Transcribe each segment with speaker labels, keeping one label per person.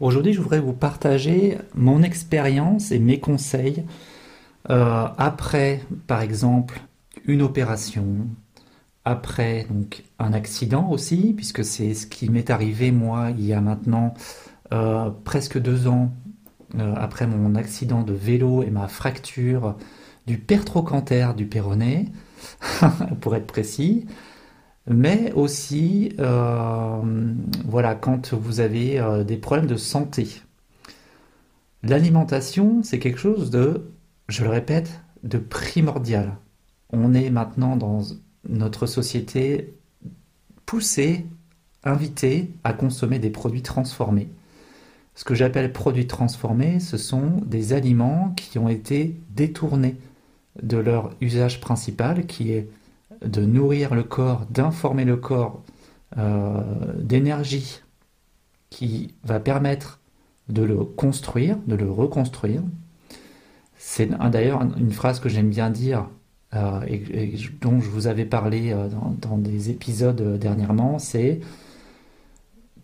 Speaker 1: Aujourd'hui, je voudrais vous partager mon expérience et mes conseils euh, après, par exemple, une opération, après donc un accident aussi, puisque c'est ce qui m'est arrivé moi il y a maintenant euh, presque deux ans euh, après mon accident de vélo et ma fracture du pertrochanter du péroné, pour être précis mais aussi euh, voilà, quand vous avez euh, des problèmes de santé. L'alimentation, c'est quelque chose de, je le répète, de primordial. On est maintenant dans notre société poussé, invité à consommer des produits transformés. Ce que j'appelle produits transformés, ce sont des aliments qui ont été détournés de leur usage principal, qui est de nourrir le corps, d'informer le corps euh, d'énergie qui va permettre de le construire, de le reconstruire. C'est d'ailleurs une phrase que j'aime bien dire euh, et, dont je vous avais parlé euh, dans, des épisodes dernièrement, c'est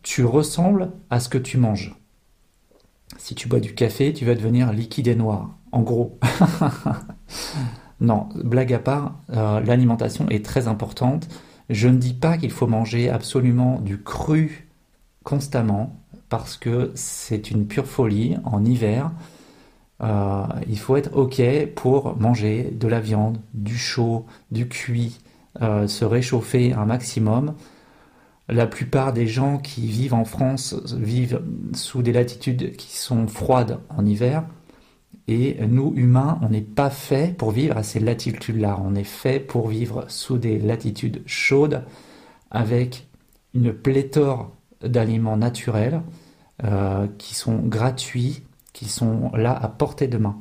Speaker 1: tu ressembles à ce que tu manges. Si tu bois du café, tu vas devenir liquide et noir. En gros. Non, blague à part, euh, l'alimentation est très importante. Je ne dis pas qu'il faut manger absolument du cru constamment, parce que c'est une pure folie en hiver. Euh, il faut être OK pour manger de la viande, du chaud, du cuit, euh, se réchauffer un maximum. La plupart des gens qui vivent en France vivent sous des latitudes qui sont froides en hiver. Et nous, humains, on n'est pas fait pour vivre à ces latitudes-là. On est fait pour vivre sous des latitudes chaudes avec une pléthore d'aliments naturels euh, qui sont gratuits, qui sont là à portée de main.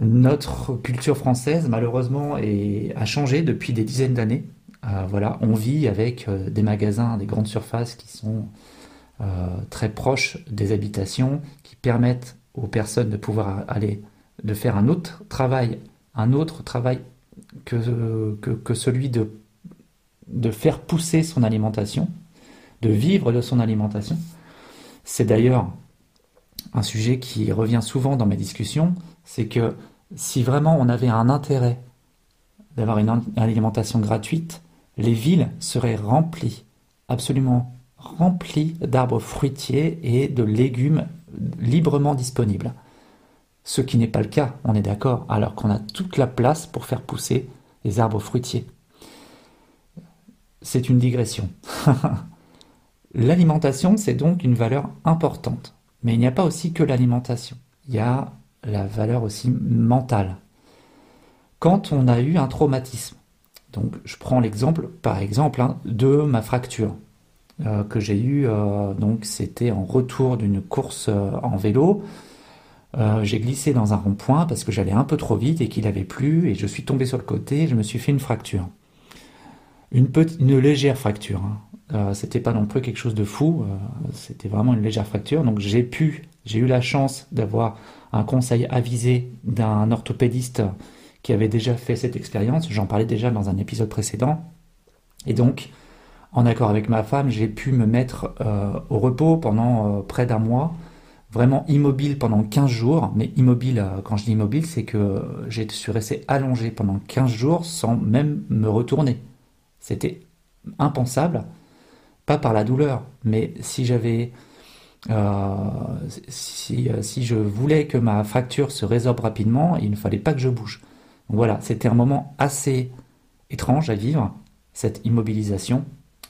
Speaker 1: Notre culture française, malheureusement, a changé depuis des dizaines d'années. Euh, voilà, on vit avec euh, des magasins, des grandes surfaces qui sont très proches des habitations, qui permettent aux personnes de pouvoir aller, de faire un autre travail, un autre travail que, celui de, de faire pousser son alimentation, de vivre de son alimentation. C'est d'ailleurs un sujet qui revient souvent dans mes discussions, c'est que si vraiment on avait un intérêt d'avoir une alimentation gratuite, les villes seraient remplies, absolument remplies d'arbres fruitiers et de légumes librement disponible. Ce qui n'est pas le cas, on est d'accord, alors qu'on a toute la place pour faire pousser les arbres fruitiers. C'est une digression. L'alimentation, c'est donc une valeur importante. Mais il n'y a pas aussi que l'alimentation. Il y a la valeur aussi mentale. Quand on a eu un traumatisme, donc je prends l'exemple, par exemple, hein, de ma fracture. Euh, que j'ai eu, euh, donc c'était en retour d'une course euh, en vélo. j'ai glissé dans un rond-point parce que j'allais un peu trop vite et qu'il avait plu et je suis tombé sur le côté et je me suis fait une fracture. Une, légère fracture. Hein. c'était pas non plus quelque chose de fou, c'était vraiment une légère fracture. Donc j'ai pu, j'ai eu la chance d'avoir un conseil avisé d'un orthopédiste qui avait déjà fait cette expérience. J'en parlais déjà dans un épisode précédent. Et donc, en accord avec ma femme, j'ai pu me mettre euh, au repos pendant euh, près d'un mois, vraiment immobile pendant 15 jours. Mais immobile, euh, quand je dis immobile, c'est que je suis resté allongé pendant 15 jours sans même me retourner. C'était impensable, pas par la douleur, mais si j'avais... si, si, je voulais que ma fracture se résorbe rapidement, il ne fallait pas que je bouge. voilà, c'était un moment assez étrange à vivre, cette immobilisation,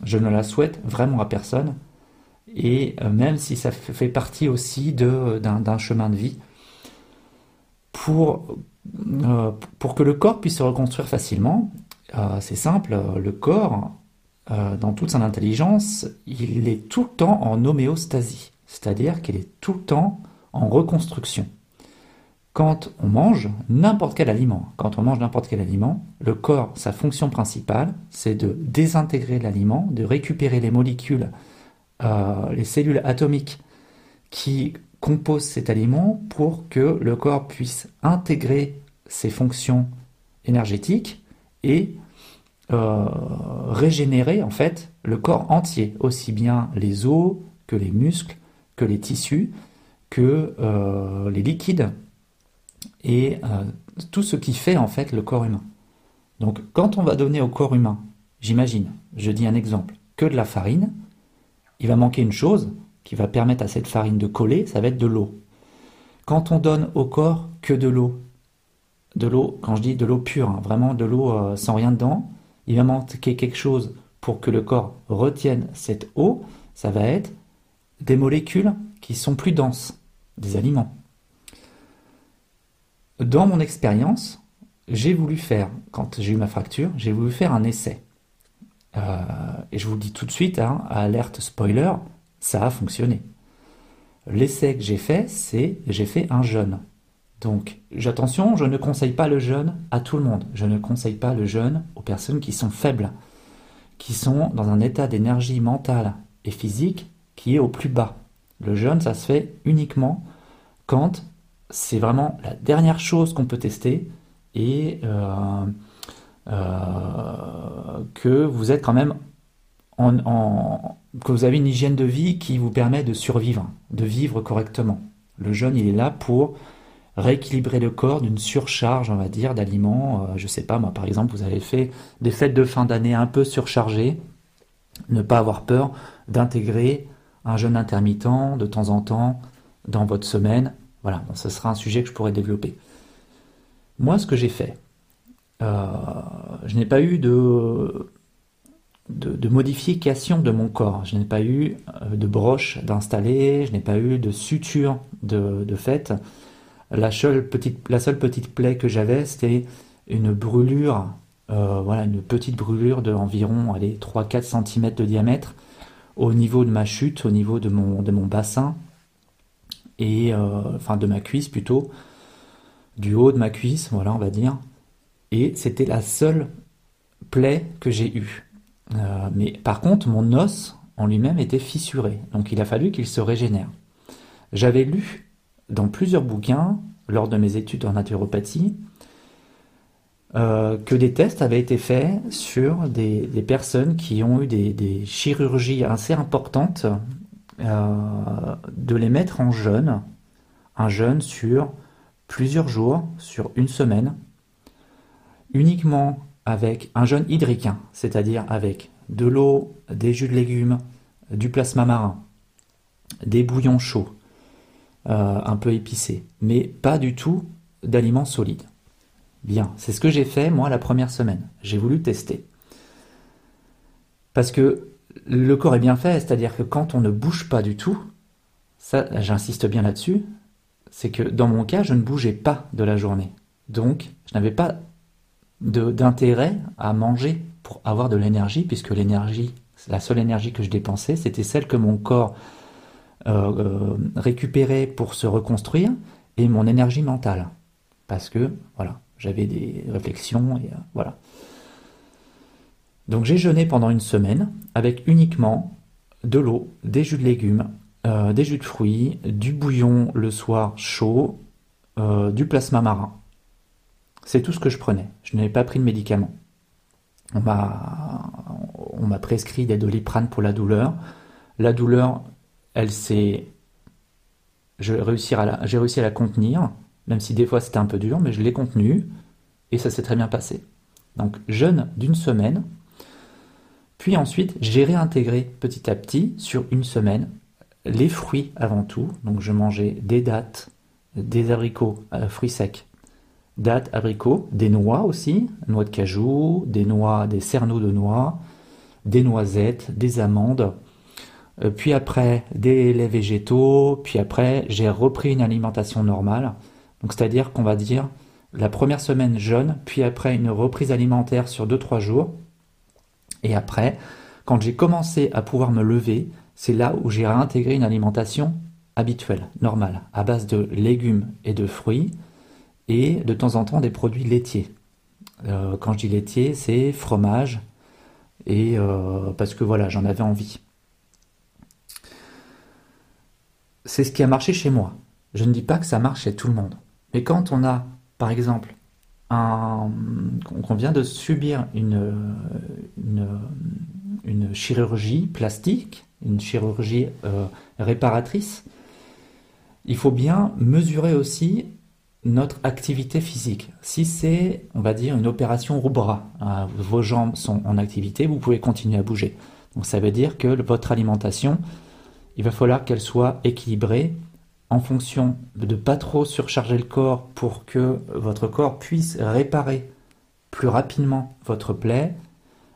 Speaker 1: je ne la souhaite vraiment à personne. Et euh, même si ça fait partie aussi d'un chemin de vie, pour, euh, pour que le corps puisse se reconstruire facilement, euh, c'est simple, le corps, dans toute son intelligence, il est tout le temps en homéostasie, c'est-à-dire qu'il est tout le temps en reconstruction. Quand on mange n'importe quel aliment, quand on mange n'importe quel aliment, le corps, sa fonction principale, c'est de désintégrer l'aliment, de récupérer les molécules, euh, les cellules atomiques qui composent cet aliment pour que le corps puisse intégrer ses fonctions énergétiques et euh, régénérer en fait le corps entier, aussi bien les os que les muscles, que les tissus, que euh, les liquides et euh, tout ce qui fait en fait le corps humain. Donc quand on va donner au corps humain, j'imagine, je dis un exemple, que de la farine, il va manquer une chose qui va permettre à cette farine de coller, ça va être de l'eau. Quand on donne au corps que de l'eau, de l'eau, quand je dis de l'eau pure, hein, vraiment de l'eau euh, sans rien dedans, il va manquer quelque chose pour que le corps retienne cette eau, ça va être des molécules qui sont plus denses, des aliments. Dans mon expérience, j'ai voulu faire, quand j'ai eu ma fracture, j'ai voulu faire un essai. Euh, et je vous le dis tout de suite, hein, alerte spoiler, ça a fonctionné. L'essai que j'ai fait, c'est j'ai fait un jeûne. Donc, attention, je ne conseille pas le jeûne à tout le monde. Je ne conseille pas le jeûne aux personnes qui sont faibles, qui sont dans un état d'énergie mentale et physique qui est au plus bas. Le jeûne, ça se fait uniquement quand c'est vraiment la dernière chose qu'on peut tester et euh, euh, que vous êtes quand même en, que vous avez une hygiène de vie qui vous permet de survivre, de vivre correctement. Le jeûne, il est là pour rééquilibrer le corps d'une surcharge, on va dire, d'aliments. Euh, je sais pas, moi, par exemple, vous avez fait des fêtes de fin d'année un peu surchargées. Ne pas avoir peur d'intégrer un jeûne intermittent de temps en temps dans votre semaine. Voilà, ce sera un sujet que je pourrais développer. Moi, ce que j'ai fait, euh, je n'ai pas eu de, modification de mon corps. Je n'ai pas eu euh, de broche d'installer, je n'ai pas eu de suture de, de. La seule petite, plaie que j'avais, c'était une brûlure, euh, voilà, une petite brûlure de environ 3-4 cm de diamètre au niveau de ma chute, au niveau de mon bassin, et enfin de ma cuisse plutôt, du haut de ma cuisse, voilà, on va dire. Et c'était la seule plaie que j'ai eue. Euh, mais par contre, mon os en lui-même était fissuré, donc il a fallu qu'il se régénère. J'avais lu dans plusieurs bouquins, lors de mes études en naturopathie, euh, que des tests avaient été faits sur des, personnes qui ont eu des, chirurgies assez importantes, euh, de les mettre en jeûne, un jeûne sur plusieurs jours, sur une semaine, uniquement avec un jeûne hydrique, hein, c'est-à-dire avec de l'eau, des jus de légumes, du plasma marin, des bouillons chauds, euh, un peu épicés, mais pas du tout d'aliments solides. Bien, c'est ce que j'ai fait moi la première semaine. J'ai voulu tester. Parce que le corps est bien fait, c'est-à-dire que quand on ne bouge pas du tout, ça j'insiste bien là-dessus, c'est que dans mon cas, je ne bougeais pas de la journée. Donc, je n'avais pas d'intérêt à manger pour avoir de l'énergie, puisque l'énergie, la seule énergie que je dépensais, c'était celle que mon corps euh, euh, récupérait pour se reconstruire et mon énergie mentale. Parce que, voilà, j'avais des réflexions et euh, voilà. Donc j'ai jeûné pendant une semaine avec uniquement de l'eau, des jus de légumes, des jus de fruits, du bouillon le soir chaud, du plasma marin. C'est tout ce que je prenais. Je n'avais pas pris de médicaments. On m'a, prescrit des doliprane pour la douleur. La douleur, elle s'est, j'ai réussi à la, réussi à la contenir, même si des fois c'était un peu dur, mais je l'ai contenue et ça s'est très bien passé. Donc jeûne d'une semaine, puis ensuite j'ai réintégré petit à petit sur une semaine les fruits avant tout. Donc je mangeais des dattes, des abricots, euh, fruits secs, dattes, abricots, des noix aussi, noix de cajou, des noix, des cerneaux de noix, des noisettes, des amandes, euh, puis après des laits végétaux, puis après j'ai repris une alimentation normale. Donc c'est-à-dire qu'on va dire la première semaine jeûne, puis après une reprise alimentaire sur 2-3 jours. Et après, quand j'ai commencé à pouvoir me lever, c'est là où j'ai réintégré une alimentation habituelle, normale, à base de légumes et de fruits, et de temps en temps des produits laitiers. Euh, quand je dis laitier, c'est fromage, et euh, parce que voilà, j'en avais envie. C'est ce qui a marché chez moi. Je ne dis pas que ça marche chez tout le monde. Mais quand on a, par exemple, un, qu'on vient de subir une, chirurgie plastique, une chirurgie euh, réparatrice, il faut bien mesurer aussi notre activité physique. Si c'est, on va dire, une opération au bras, hein, vos jambes sont en activité, vous pouvez continuer à bouger. Donc ça veut dire que votre alimentation, il va falloir qu'elle soit équilibrée en fonction de pas trop surcharger le corps pour que votre corps puisse réparer plus rapidement votre plaie.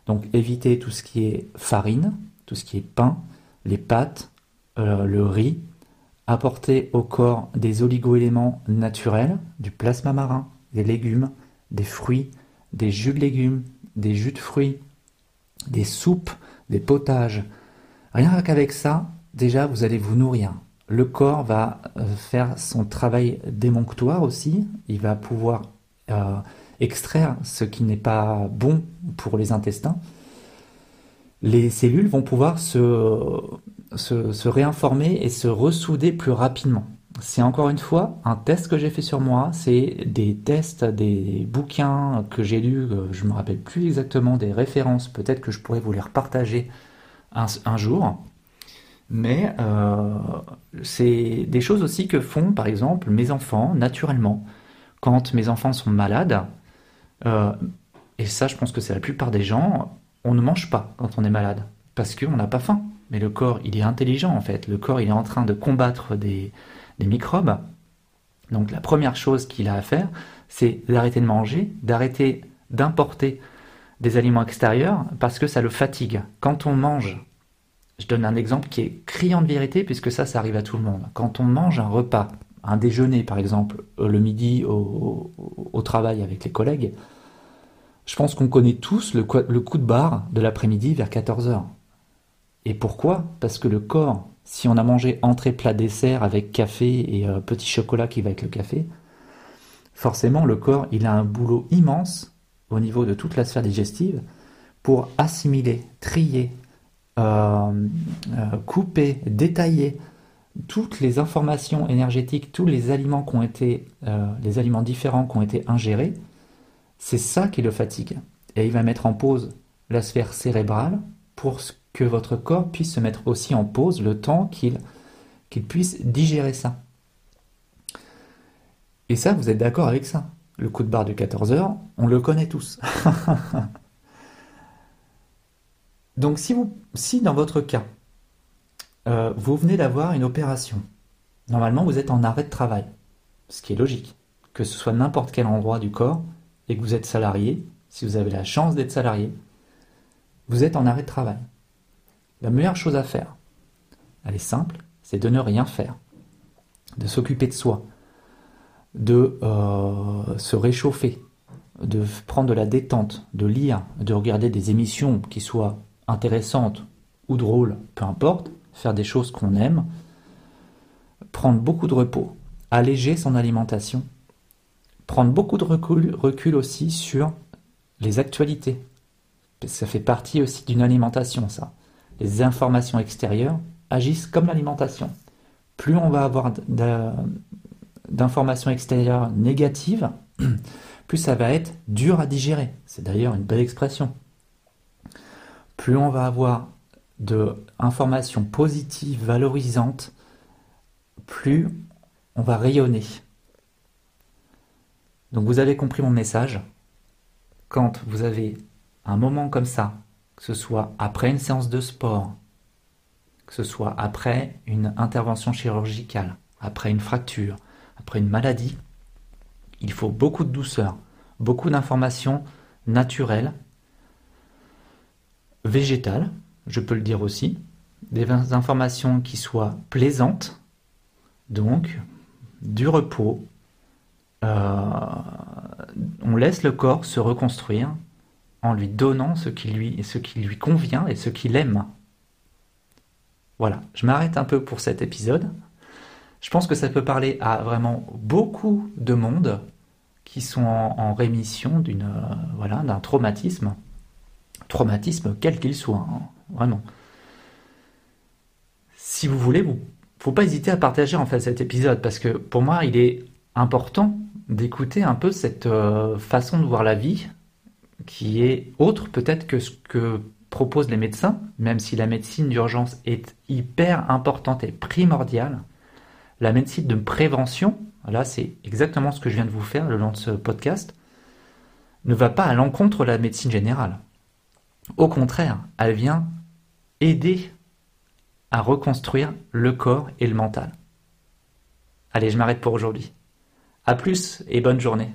Speaker 1: Donc évitez tout ce qui est farine, tout ce qui est pain, les pâtes, euh, le riz. Apportez au corps des oligoéléments naturels, du plasma marin, des légumes, des fruits, des jus de légumes, des jus de fruits, des soupes, des potages. Rien qu'avec ça, déjà vous allez vous nourrir. Le corps va euh, faire son travail démonctoire aussi. Il va pouvoir euh, extraire ce qui n'est pas bon pour les intestins. Les cellules vont pouvoir se, réinformer et se ressouder plus rapidement. C'est encore une fois un test que j'ai fait sur moi, c'est des tests, des bouquins que j'ai lus, euh, je ne me rappelle plus exactement des références, peut-être que je pourrais vous les repartager un jour. Mais euh, c'est des choses aussi que font, par exemple, mes enfants naturellement. Quand mes enfants sont malades, euh, et ça, je pense que c'est la plupart des gens, on ne mange pas quand on est malade parce qu'on n'a pas faim. Mais le corps, il est intelligent en fait. Le corps, il est en train de combattre des, des microbes. Donc la première chose qu'il a à faire, c'est d'arrêter de manger, d'arrêter d'importer des aliments extérieurs parce que ça le fatigue. Quand on mange je donne un exemple qui est criant de vérité, puisque ça, ça arrive à tout le monde. Quand on mange un repas, un déjeuner par exemple, euh, le midi au, travail avec les collègues, je pense qu'on connaît tous le, coup de barre de l'après-midi vers 14h. Et pourquoi? Parce que le corps, si on a mangé entrée, plat, dessert avec café et euh, petit chocolat qui va avec le café, forcément le corps, il a un boulot immense au niveau de toute la sphère digestive pour assimiler, trier, couper, détailler toutes les informations énergétiques, tous les aliments qui ont été, euh, les aliments différents qui ont été ingérés, c'est ça qui le fatigue. Et il va mettre en pause la sphère cérébrale pour que votre corps puisse se mettre aussi en pause le temps qu'il qu'il puisse digérer ça. Et ça, vous êtes d'accord avec ça Le coup de barre de 14 heures, on le connaît tous. Donc si, vous, si dans votre cas, euh, vous venez d'avoir une opération, normalement vous êtes en arrêt de travail, ce qui est logique, que ce soit n'importe quel endroit du corps et que vous êtes salarié, si vous avez la chance d'être salarié, vous êtes en arrêt de travail. La meilleure chose à faire, elle est simple, c'est de ne rien faire, de s'occuper de soi, de euh, se réchauffer, de prendre de la détente, de lire, de regarder des émissions qui soient intéressante ou drôle, peu importe, faire des choses qu'on aime, prendre beaucoup de repos, alléger son alimentation, prendre beaucoup de recul, recul aussi sur les actualités. Ça fait partie aussi d'une alimentation, ça. Les informations extérieures agissent comme l'alimentation. Plus on va avoir d'informations extérieures négatives, plus ça va être dur à digérer. C'est d'ailleurs une belle expression plus on va avoir de informations positives, valorisantes, plus on va rayonner. Donc vous avez compris mon message. Quand vous avez un moment comme ça, que ce soit après une séance de sport, que ce soit après une intervention chirurgicale, après une fracture, après une maladie, il faut beaucoup de douceur, beaucoup d'informations naturelles végétales, je peux le dire aussi, des informations qui soient plaisantes, donc du repos. Euh, on laisse le corps se reconstruire en lui donnant ce qui lui, ce qui lui convient et ce qu'il aime. Voilà, je m'arrête un peu pour cet épisode. Je pense que ça peut parler à vraiment beaucoup de monde qui sont en, rémission d'une euh, d'un traumatisme traumatisme quel qu'il soit, hein, vraiment. Si vous voulez, vous faut pas hésiter à partager en fait cet épisode parce que pour moi il est important d'écouter un peu cette euh, façon de voir la vie qui est autre peut-être que ce que proposent les médecins, même si la médecine d'urgence est hyper importante et primordiale, la médecine de prévention, là c'est exactement ce que je viens de vous faire le long de ce podcast, ne va pas à l'encontre de la médecine générale. Au contraire, elle vient aider à reconstruire le corps et le mental. Allez, je m'arrête pour aujourd'hui. A plus et bonne journée.